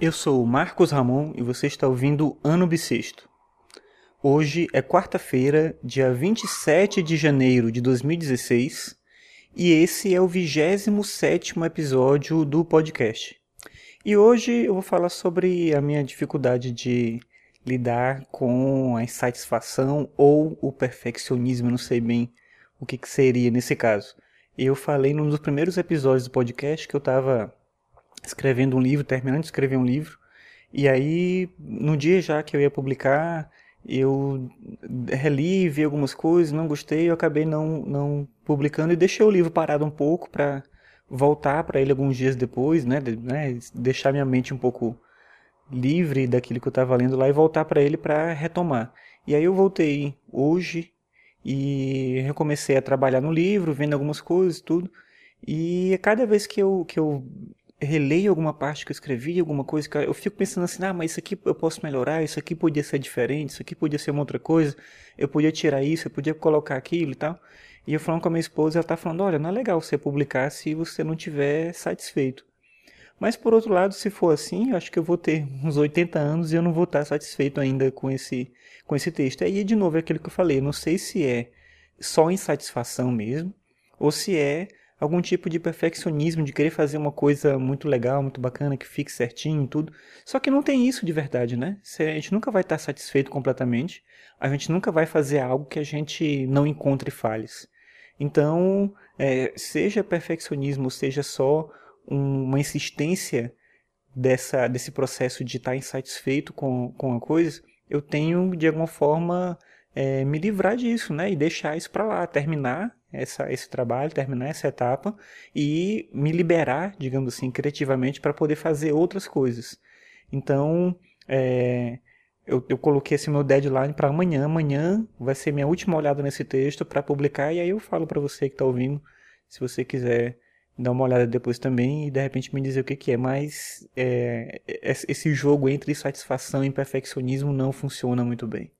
Eu sou o Marcos Ramon e você está ouvindo Ano Bissexto. Hoje é quarta-feira, dia 27 de janeiro de 2016, e esse é o 27º episódio do podcast. E hoje eu vou falar sobre a minha dificuldade de lidar com a insatisfação ou o perfeccionismo, não sei bem o que, que seria nesse caso. Eu falei num dos primeiros episódios do podcast que eu estava escrevendo um livro, terminando de escrever um livro, e aí no dia já que eu ia publicar, eu reli, vi algumas coisas, não gostei, eu acabei não, não publicando e deixei o livro parado um pouco para voltar para ele alguns dias depois, né, né, deixar minha mente um pouco livre daquilo que eu estava lendo lá e voltar para ele para retomar. E aí eu voltei hoje e recomecei a trabalhar no livro, vendo algumas coisas, tudo. E cada vez que eu, que eu releio alguma parte que eu escrevi, alguma coisa que eu fico pensando assim, ah, mas isso aqui eu posso melhorar, isso aqui podia ser diferente, isso aqui podia ser uma outra coisa, eu podia tirar isso, eu podia colocar aquilo e tal. E eu falando com a minha esposa, ela tá falando, olha, não é legal você publicar se você não tiver satisfeito. Mas por outro lado, se for assim, eu acho que eu vou ter uns 80 anos e eu não vou estar satisfeito ainda com esse, com esse texto. Aí, de novo, é aquilo que eu falei, eu não sei se é só insatisfação mesmo, ou se é algum tipo de perfeccionismo, de querer fazer uma coisa muito legal, muito bacana, que fique certinho e tudo. Só que não tem isso de verdade, né? A gente nunca vai estar satisfeito completamente, a gente nunca vai fazer algo que a gente não encontre falhas. Então, é, seja perfeccionismo, seja só um, uma insistência dessa, desse processo de estar insatisfeito com, com a coisa, eu tenho, de alguma forma, é, me livrar disso, né? E deixar isso para lá, terminar essa, esse trabalho, terminar essa etapa e me liberar, digamos assim, criativamente para poder fazer outras coisas. Então, é, eu, eu, coloquei esse meu deadline para amanhã. Amanhã vai ser minha última olhada nesse texto para publicar e aí eu falo para você que está ouvindo, se você quiser dar uma olhada depois também e de repente me dizer o que, que é. Mas é, esse jogo entre satisfação e perfeccionismo não funciona muito bem.